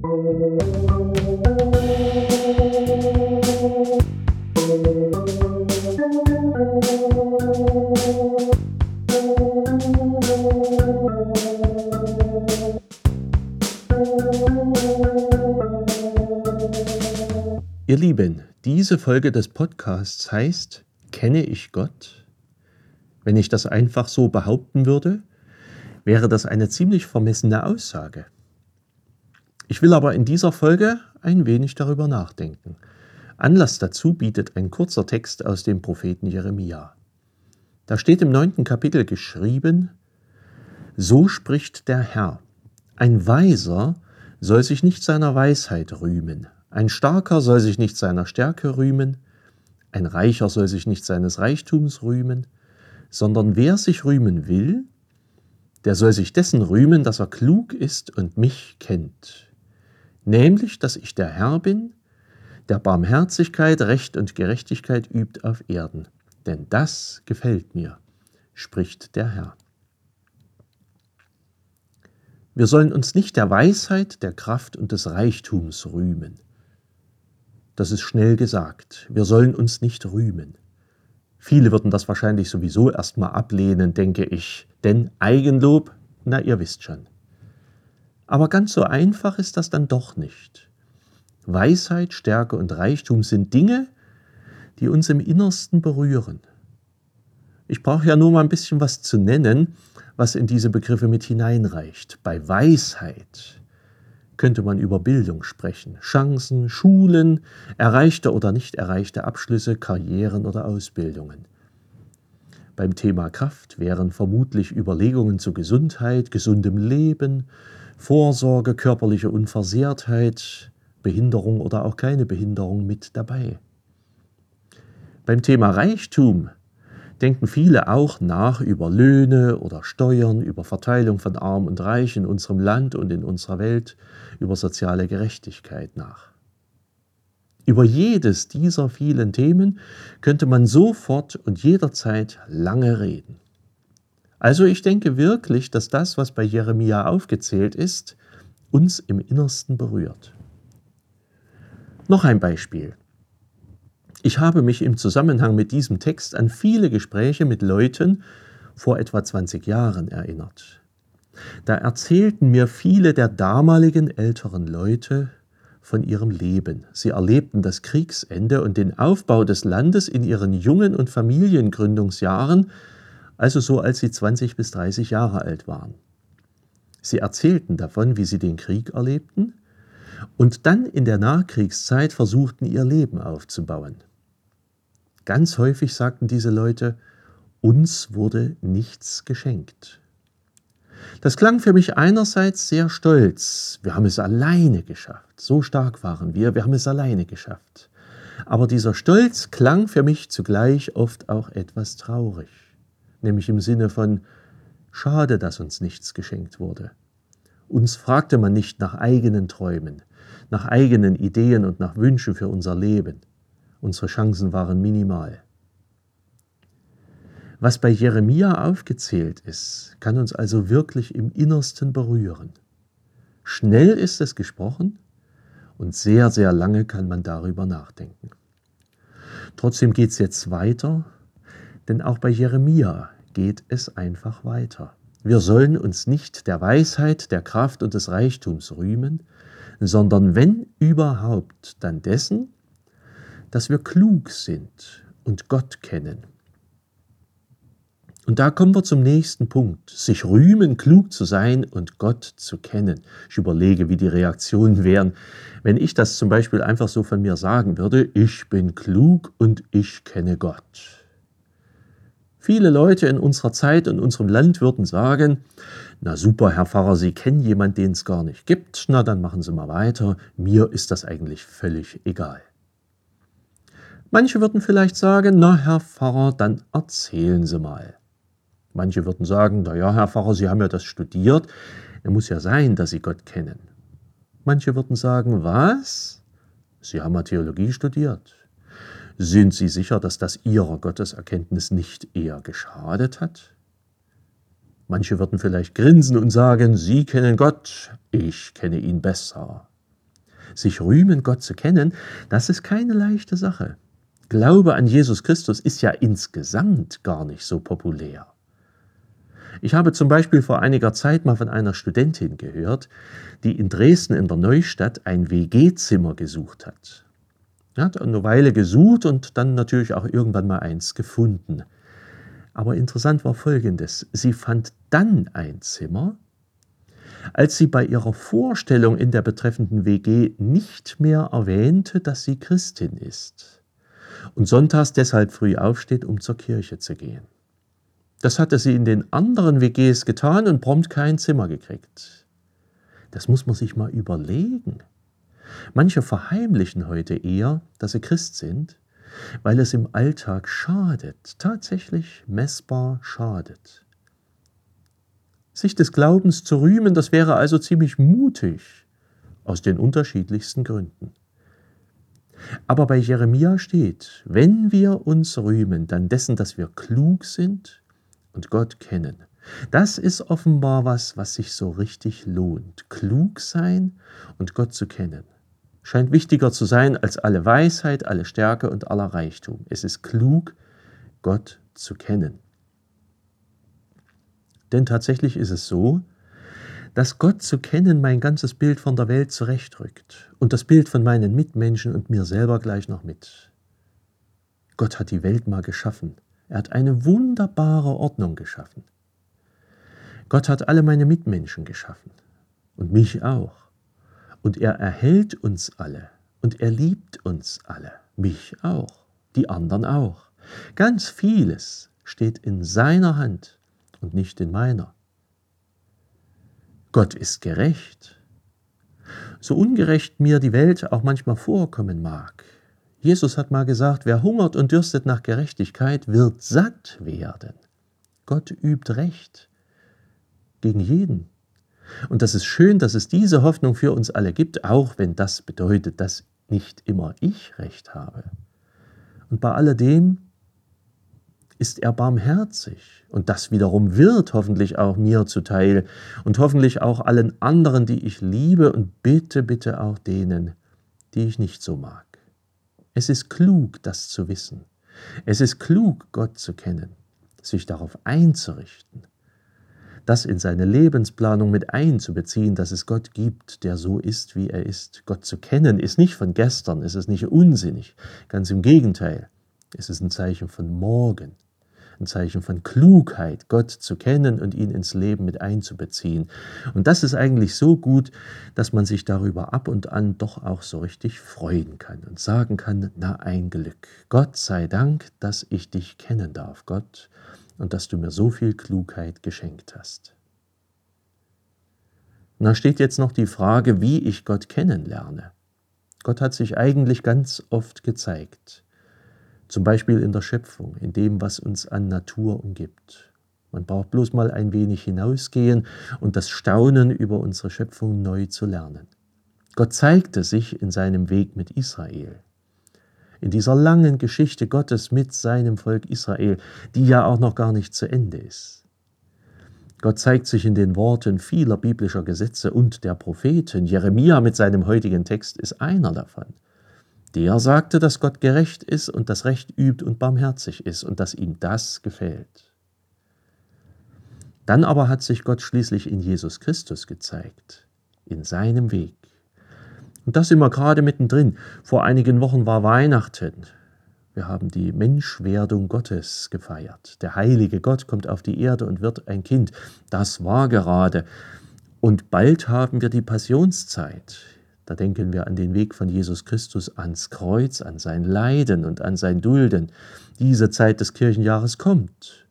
Ihr Lieben, diese Folge des Podcasts heißt Kenne ich Gott? Wenn ich das einfach so behaupten würde, wäre das eine ziemlich vermessene Aussage. Ich will aber in dieser Folge ein wenig darüber nachdenken. Anlass dazu bietet ein kurzer Text aus dem Propheten Jeremia. Da steht im neunten Kapitel geschrieben, So spricht der Herr, ein Weiser soll sich nicht seiner Weisheit rühmen, ein Starker soll sich nicht seiner Stärke rühmen, ein Reicher soll sich nicht seines Reichtums rühmen, sondern wer sich rühmen will, der soll sich dessen rühmen, dass er klug ist und mich kennt. Nämlich, dass ich der Herr bin, der Barmherzigkeit, Recht und Gerechtigkeit übt auf Erden. Denn das gefällt mir, spricht der Herr. Wir sollen uns nicht der Weisheit, der Kraft und des Reichtums rühmen. Das ist schnell gesagt. Wir sollen uns nicht rühmen. Viele würden das wahrscheinlich sowieso erstmal ablehnen, denke ich. Denn Eigenlob, na ihr wisst schon. Aber ganz so einfach ist das dann doch nicht. Weisheit, Stärke und Reichtum sind Dinge, die uns im Innersten berühren. Ich brauche ja nur mal ein bisschen was zu nennen, was in diese Begriffe mit hineinreicht. Bei Weisheit könnte man über Bildung sprechen, Chancen, Schulen, erreichte oder nicht erreichte Abschlüsse, Karrieren oder Ausbildungen. Beim Thema Kraft wären vermutlich Überlegungen zu Gesundheit, gesundem Leben, Vorsorge, körperliche Unversehrtheit, Behinderung oder auch keine Behinderung mit dabei. Beim Thema Reichtum denken viele auch nach über Löhne oder Steuern, über Verteilung von Arm und Reich in unserem Land und in unserer Welt, über soziale Gerechtigkeit nach. Über jedes dieser vielen Themen könnte man sofort und jederzeit lange reden. Also ich denke wirklich, dass das, was bei Jeremia aufgezählt ist, uns im Innersten berührt. Noch ein Beispiel. Ich habe mich im Zusammenhang mit diesem Text an viele Gespräche mit Leuten vor etwa 20 Jahren erinnert. Da erzählten mir viele der damaligen älteren Leute von ihrem Leben. Sie erlebten das Kriegsende und den Aufbau des Landes in ihren jungen und Familiengründungsjahren, also so als sie 20 bis 30 Jahre alt waren. Sie erzählten davon, wie sie den Krieg erlebten und dann in der Nachkriegszeit versuchten, ihr Leben aufzubauen. Ganz häufig sagten diese Leute, uns wurde nichts geschenkt. Das klang für mich einerseits sehr stolz. Wir haben es alleine geschafft. So stark waren wir, wir haben es alleine geschafft. Aber dieser Stolz klang für mich zugleich oft auch etwas traurig, nämlich im Sinne von Schade, dass uns nichts geschenkt wurde. Uns fragte man nicht nach eigenen Träumen, nach eigenen Ideen und nach Wünschen für unser Leben. Unsere Chancen waren minimal. Was bei Jeremia aufgezählt ist, kann uns also wirklich im Innersten berühren. Schnell ist es gesprochen und sehr, sehr lange kann man darüber nachdenken. Trotzdem geht es jetzt weiter, denn auch bei Jeremia geht es einfach weiter. Wir sollen uns nicht der Weisheit, der Kraft und des Reichtums rühmen, sondern wenn überhaupt, dann dessen, dass wir klug sind und Gott kennen. Und da kommen wir zum nächsten Punkt. Sich rühmen, klug zu sein und Gott zu kennen. Ich überlege, wie die Reaktionen wären, wenn ich das zum Beispiel einfach so von mir sagen würde, ich bin klug und ich kenne Gott. Viele Leute in unserer Zeit und unserem Land würden sagen, na super, Herr Pfarrer, Sie kennen jemanden, den es gar nicht gibt, na dann machen Sie mal weiter, mir ist das eigentlich völlig egal. Manche würden vielleicht sagen, na Herr Pfarrer, dann erzählen Sie mal. Manche würden sagen, na ja, Herr Pfarrer, Sie haben ja das studiert, es muss ja sein, dass Sie Gott kennen. Manche würden sagen, was? Sie haben ja Theologie studiert. Sind Sie sicher, dass das Ihrer Gotteserkenntnis nicht eher geschadet hat? Manche würden vielleicht grinsen und sagen, Sie kennen Gott, ich kenne ihn besser. Sich rühmen, Gott zu kennen, das ist keine leichte Sache. Glaube an Jesus Christus ist ja insgesamt gar nicht so populär. Ich habe zum Beispiel vor einiger Zeit mal von einer Studentin gehört, die in Dresden in der Neustadt ein WG-Zimmer gesucht hat. Er hat eine Weile gesucht und dann natürlich auch irgendwann mal eins gefunden. Aber interessant war Folgendes. Sie fand dann ein Zimmer, als sie bei ihrer Vorstellung in der betreffenden WG nicht mehr erwähnte, dass sie Christin ist und sonntags deshalb früh aufsteht, um zur Kirche zu gehen. Das hatte sie in den anderen WGs getan und prompt kein Zimmer gekriegt. Das muss man sich mal überlegen. Manche verheimlichen heute eher, dass sie Christ sind, weil es im Alltag schadet, tatsächlich messbar schadet. Sich des Glaubens zu rühmen, das wäre also ziemlich mutig, aus den unterschiedlichsten Gründen. Aber bei Jeremia steht, wenn wir uns rühmen, dann dessen, dass wir klug sind und Gott kennen. Das ist offenbar was, was sich so richtig lohnt. Klug sein und Gott zu kennen. Scheint wichtiger zu sein als alle Weisheit, alle Stärke und aller Reichtum. Es ist klug, Gott zu kennen. Denn tatsächlich ist es so, dass Gott zu kennen mein ganzes Bild von der Welt zurechtrückt und das Bild von meinen Mitmenschen und mir selber gleich noch mit. Gott hat die Welt mal geschaffen er hat eine wunderbare Ordnung geschaffen. Gott hat alle meine Mitmenschen geschaffen und mich auch. Und er erhält uns alle und er liebt uns alle, mich auch, die anderen auch. Ganz vieles steht in seiner Hand und nicht in meiner. Gott ist gerecht. So ungerecht mir die Welt auch manchmal vorkommen mag, Jesus hat mal gesagt, wer hungert und dürstet nach Gerechtigkeit, wird satt werden. Gott übt Recht gegen jeden. Und das ist schön, dass es diese Hoffnung für uns alle gibt, auch wenn das bedeutet, dass nicht immer ich Recht habe. Und bei alledem ist er barmherzig. Und das wiederum wird hoffentlich auch mir zuteil und hoffentlich auch allen anderen, die ich liebe und bitte, bitte auch denen, die ich nicht so mag. Es ist klug, das zu wissen. Es ist klug, Gott zu kennen, sich darauf einzurichten, das in seine Lebensplanung mit einzubeziehen, dass es Gott gibt, der so ist, wie er ist. Gott zu kennen ist nicht von gestern, es ist nicht unsinnig, ganz im Gegenteil, es ist ein Zeichen von morgen ein Zeichen von Klugheit, Gott zu kennen und ihn ins Leben mit einzubeziehen. Und das ist eigentlich so gut, dass man sich darüber ab und an doch auch so richtig freuen kann und sagen kann, na ein Glück. Gott sei Dank, dass ich dich kennen darf, Gott, und dass du mir so viel Klugheit geschenkt hast. Und da steht jetzt noch die Frage, wie ich Gott kennenlerne. Gott hat sich eigentlich ganz oft gezeigt. Zum Beispiel in der Schöpfung, in dem, was uns an Natur umgibt. Man braucht bloß mal ein wenig hinausgehen und das Staunen über unsere Schöpfung neu zu lernen. Gott zeigte sich in seinem Weg mit Israel. In dieser langen Geschichte Gottes mit seinem Volk Israel, die ja auch noch gar nicht zu Ende ist. Gott zeigt sich in den Worten vieler biblischer Gesetze und der Propheten. Jeremia mit seinem heutigen Text ist einer davon. Der sagte, dass Gott gerecht ist und das Recht übt und barmherzig ist und dass ihm das gefällt. Dann aber hat sich Gott schließlich in Jesus Christus gezeigt, in seinem Weg. Und das immer gerade mittendrin. Vor einigen Wochen war Weihnachten. Wir haben die Menschwerdung Gottes gefeiert. Der heilige Gott kommt auf die Erde und wird ein Kind. Das war gerade. Und bald haben wir die Passionszeit. Da denken wir an den Weg von Jesus Christus ans Kreuz, an sein Leiden und an sein Dulden. Diese Zeit des Kirchenjahres kommt,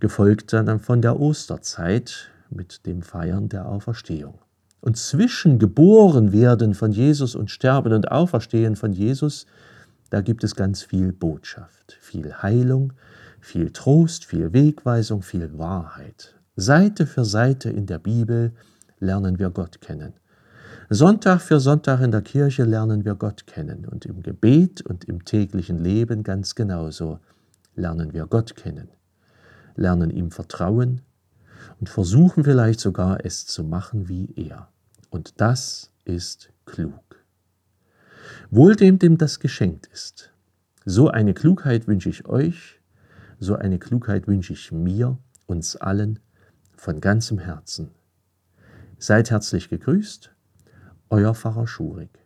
gefolgt dann von der Osterzeit mit dem Feiern der Auferstehung. Und zwischen geboren werden von Jesus und sterben und auferstehen von Jesus, da gibt es ganz viel Botschaft, viel Heilung, viel Trost, viel Wegweisung, viel Wahrheit. Seite für Seite in der Bibel lernen wir Gott kennen. Sonntag für Sonntag in der Kirche lernen wir Gott kennen und im Gebet und im täglichen Leben ganz genauso lernen wir Gott kennen, lernen ihm vertrauen und versuchen vielleicht sogar es zu machen wie er. Und das ist klug. Wohl dem, dem das geschenkt ist. So eine Klugheit wünsche ich euch, so eine Klugheit wünsche ich mir, uns allen, von ganzem Herzen. Seid herzlich gegrüßt, euer Pfarrer Schurig.